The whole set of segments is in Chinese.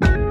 thank you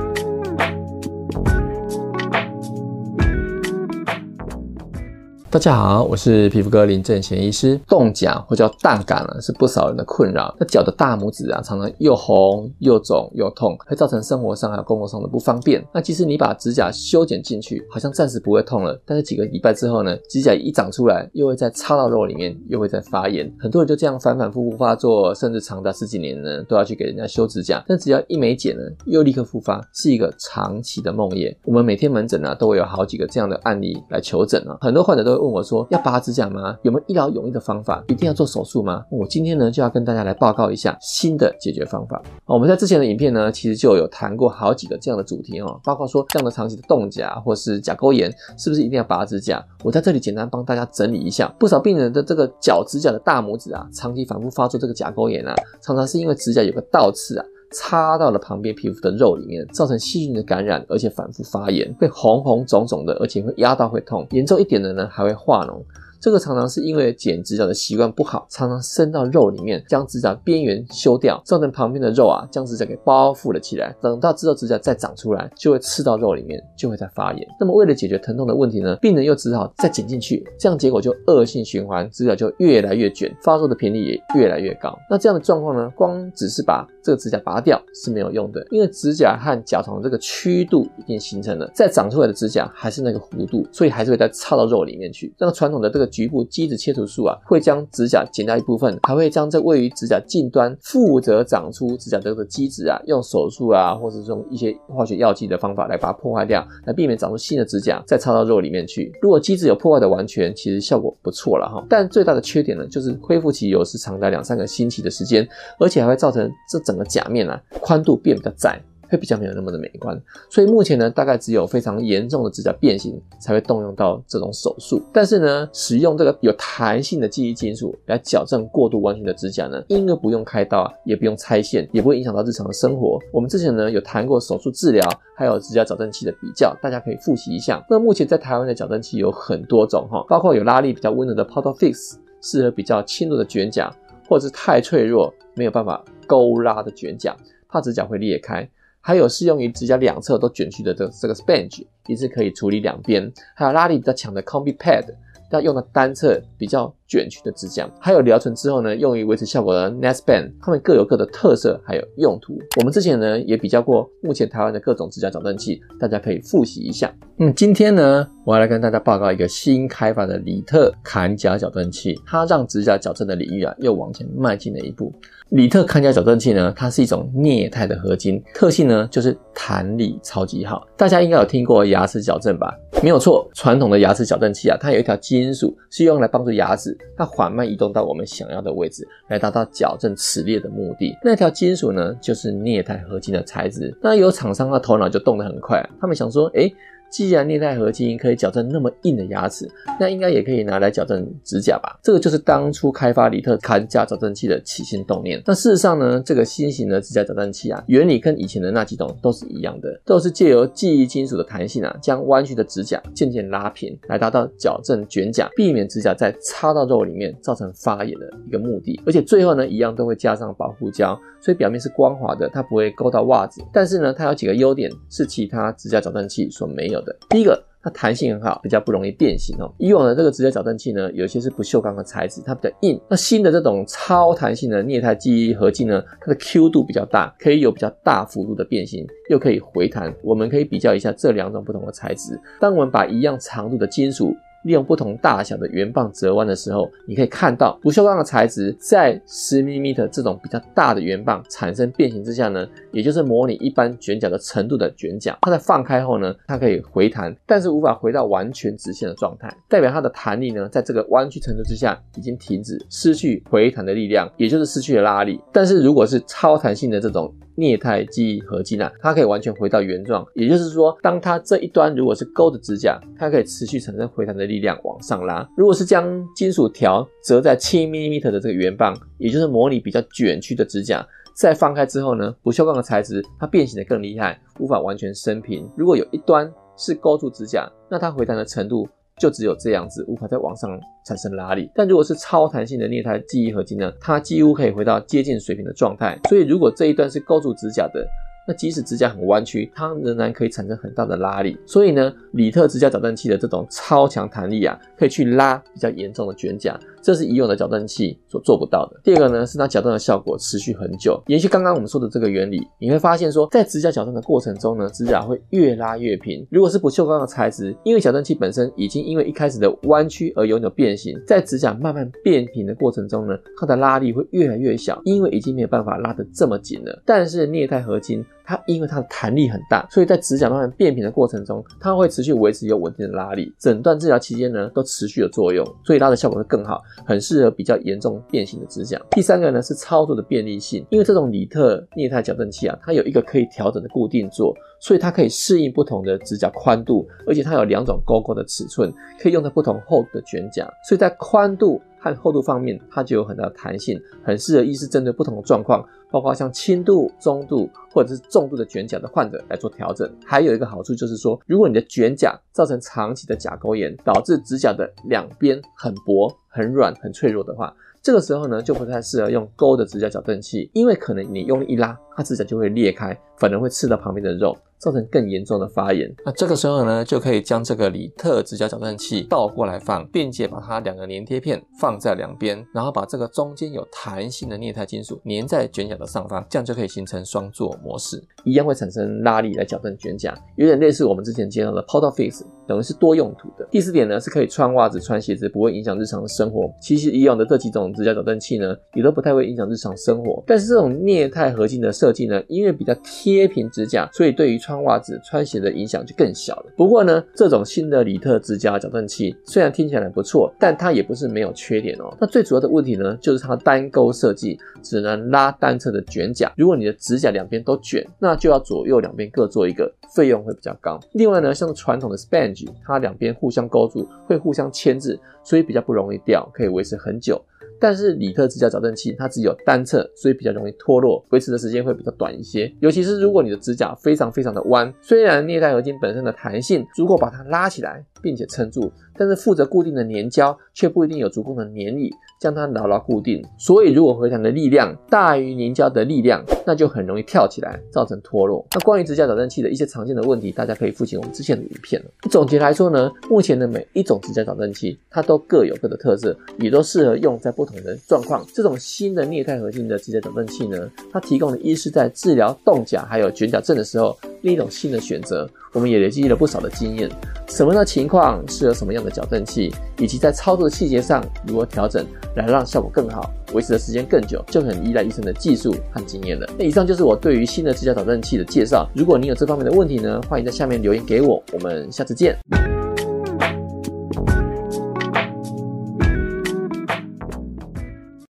大家好，我是皮肤科林正贤医师。冻甲或叫淡感呢，是不少人的困扰。那脚的大拇指啊，常常又红又肿又痛，会造成生活上还有工作上的不方便。那即使你把指甲修剪进去，好像暂时不会痛了，但是几个礼拜之后呢，指甲一长出来，又会再插到肉里面，又会再发炎。很多人就这样反反复复发作，甚至长达十几年呢，都要去给人家修指甲。但只要一没剪呢，又立刻复发，是一个长期的梦魇。我们每天门诊呢、都会有好几个这样的案例来求诊啊，很多患者都会。问我说要拔指甲吗？有没有一劳永逸的方法？一定要做手术吗？我今天呢就要跟大家来报告一下新的解决方法。我们在之前的影片呢，其实就有谈过好几个这样的主题哦，包括说这样的长期的冻甲或是甲沟炎，是不是一定要拔指甲？我在这里简单帮大家整理一下，不少病人的这个脚指甲的大拇指啊，长期反复发作这个甲沟炎啊，常常是因为指甲有个倒刺啊。插到了旁边皮肤的肉里面，造成细菌的感染，而且反复发炎，会红红肿肿的，而且会压到会痛，严重一点的呢还会化脓。这个常常是因为剪指甲的习惯不好，常常伸到肉里面，将指甲边缘修掉，造成旁边的肉啊将指甲给包覆了起来。等到之后指甲再长出来，就会刺到肉里面，就会再发炎。那么为了解决疼痛的问题呢，病人又只好再剪进去，这样结果就恶性循环，指甲就越来越卷，发作的频率也越来越高。那这样的状况呢，光只是把这个指甲拔掉是没有用的，因为指甲和甲床这个曲度已经形成了，再长出来的指甲还是那个弧度，所以还是会再插到肉里面去。这个传统的这个局部基质切除术啊，会将指甲剪掉一部分，还会将这位于指甲近端负责长出指甲这个基质啊，用手术啊，或者是用一些化学药剂的方法来把它破坏掉，来避免长出新的指甲再插到肉里面去。如果基质有破坏的完全，其实效果不错了哈。但最大的缺点呢，就是恢复期有时长达两三个星期的时间，而且还会造成这整整个甲面啊宽度变比较窄。会比较没有那么的美观，所以目前呢，大概只有非常严重的指甲变形才会动用到这种手术。但是呢，使用这个有弹性的记忆金属来矫正过度弯曲的指甲呢，因而不用开刀啊，也不用拆线，也不会影响到日常的生活。我们之前呢有谈过手术治疗，还有指甲矫正器的比较，大家可以复习一下。那目前在台湾的矫正器有很多种哈，包括有拉力比较温柔的 Portafix，适合比较轻度的卷甲，或者是太脆弱没有办法勾拉的卷甲，怕指甲会裂开。还有适用于指甲两侧都卷曲的这这个 Spange，一次可以处理两边。还有拉力比较强的 Combi Pad，要用的单侧比较卷曲的指甲，还有疗程之后呢，用于维持效果的 Nest Band，它们各有各的特色，还有用途。我们之前呢也比较过目前台湾的各种指甲矫正器，大家可以复习一下。嗯，今天呢，我要来跟大家报告一个新开发的里特砍甲矫正器，它让指甲矫正的领域啊又往前迈进了一步。里特砍甲矫正器呢，它是一种镍钛的合金，特性呢就是弹力超级好。大家应该有听过牙齿矫正吧？没有错，传统的牙齿矫正器啊，它有一条金属是用来帮助牙齿。它缓慢移动到我们想要的位置，来达到矫正齿列的目的。那条金属呢，就是镍钛合金的材质。那有厂商的头脑就动得很快，他们想说，诶既然镍钛合金可以矫正那么硬的牙齿，那应该也可以拿来矫正指甲吧？这个就是当初开发里特砍甲矫正器的起心动念。但事实上呢，这个新型的指甲矫正器啊，原理跟以前的那几种都是一样的，都是借由记忆金属的弹性啊，将弯曲的指甲渐渐拉平，来达到矫正卷甲，避免指甲再插到肉里面造成发炎的一个目的。而且最后呢，一样都会加上保护胶，所以表面是光滑的，它不会勾到袜子。但是呢，它有几个优点是其他指甲矫正器所没有的。第一个，它弹性很好，比较不容易变形哦。以往的这个直角矫正器呢，有些是不锈钢的材质，它比较硬。那新的这种超弹性的镍钛记忆合金呢，它的 Q 度比较大，可以有比较大幅度的变形，又可以回弹。我们可以比较一下这两种不同的材质。当我们把一样长度的金属，利用不同大小的圆棒折弯的时候，你可以看到不锈钢的材质在十 mm 这种比较大的圆棒产生变形之下呢，也就是模拟一般卷角的程度的卷角，它在放开后呢，它可以回弹，但是无法回到完全直线的状态，代表它的弹力呢，在这个弯曲程度之下已经停止，失去回弹的力量，也就是失去了拉力。但是如果是超弹性的这种，镍钛记忆合金啊，它可以完全回到原状，也就是说，当它这一端如果是勾的指甲，它可以持续产生回弹的力量往上拉；如果是将金属条折在七 mm 的这个圆棒，也就是模拟比较卷曲的指甲，再放开之后呢，不锈钢的材质它变形的更厉害，无法完全伸平。如果有一端是勾住指甲，那它回弹的程度。就只有这样子，无法在往上产生拉力。但如果是超弹性的镍钛记忆合金呢，它几乎可以回到接近水平的状态。所以如果这一段是勾住指甲的，那即使指甲很弯曲，它仍然可以产生很大的拉力。所以呢，里特指甲矫正器的这种超强弹力啊，可以去拉比较严重的卷甲，这是已有的矫正器所做不到的。第二个呢，是它矫正的效果持续很久。延续刚刚我们说的这个原理，你会发现说，在指甲矫正的过程中呢，指甲会越拉越平。如果是不锈钢的材质，因为矫正器本身已经因为一开始的弯曲而有扭变形，在指甲慢慢变平的过程中呢，它的拉力会越来越小，因为已经没有办法拉得这么紧了。但是镍钛合金，它因为它的弹力很大，所以在指甲慢慢变平的过程中，它会持续维持有稳定的拉力，整段治疗期间呢都持续有作用，所以拉的效果会更好，很适合比较严重变形的指甲。第三个呢是操作的便利性，因为这种里特镍钛矫正器啊，它有一个可以调整的固定座，所以它可以适应不同的指甲宽度，而且它有两种勾勾的尺寸，可以用在不同厚度的卷甲，所以在宽度和厚度方面，它就有很大的弹性，很适合医师针对不同的状况。包括像轻度、中度或者是重度的卷甲的患者来做调整。还有一个好处就是说，如果你的卷甲造成长期的甲沟炎，导致指甲的两边很薄、很软、很脆弱的话，这个时候呢就不太适合用勾的指甲矫正器，因为可能你用力一拉，它指甲就会裂开，反而会刺到旁边的肉。造成更严重的发炎，那这个时候呢，就可以将这个里特指甲矫正器倒过来放，并且把它两个粘贴片放在两边，然后把这个中间有弹性的镍钛金属粘在卷甲的上方，这样就可以形成双座模式，一样会产生拉力来矫正卷甲，有点类似我们之前介绍的 p o t o Fix，等于是多用途的。第四点呢，是可以穿袜子、穿鞋子，不会影响日常生活。其实以往的这几种指甲矫正器呢，也都不太会影响日常生活，但是这种镍钛合金的设计呢，因为比较贴平指甲，所以对于穿袜子、穿鞋的影响就更小了。不过呢，这种新的里特指甲矫正器虽然听起来不错，但它也不是没有缺点哦。那最主要的问题呢，就是它单钩设计只能拉单侧的卷甲。如果你的指甲两边都卷，那就要左右两边各做一个，费用会比较高。另外呢，像传统的 span 它两边互相勾住会互相牵制，所以比较不容易掉，可以维持很久。但是里特指甲矫正器它只有单侧，所以比较容易脱落，维持的时间会比较短一些。尤其是如果你的指甲非常非常的弯，虽然镍钛合金本身的弹性足够把它拉起来，并且撑住。但是负责固定的粘胶却不一定有足够的粘力，将它牢牢固定。所以如果回弹的力量大于粘胶的力量，那就很容易跳起来，造成脱落。那关于指甲矫正器的一些常见的问题，大家可以复习我们之前的影片。总结来说呢，目前的每一种指甲矫正器，它都各有各的特色，也都适合用在不同的状况。这种新的镍钛合金的指甲矫正器呢，它提供了医师在治疗冻甲还有卷甲症的时候，另一种新的选择。我们也累积了不少的经验，什么样的情况适合什么样的矫正器，以及在操作的细节上如何调整，来让效果更好，维持的时间更久，就很依赖医生的技术和经验了。那以上就是我对于新的指甲矫正器的介绍。如果你有这方面的问题呢，欢迎在下面留言给我。我们下次见。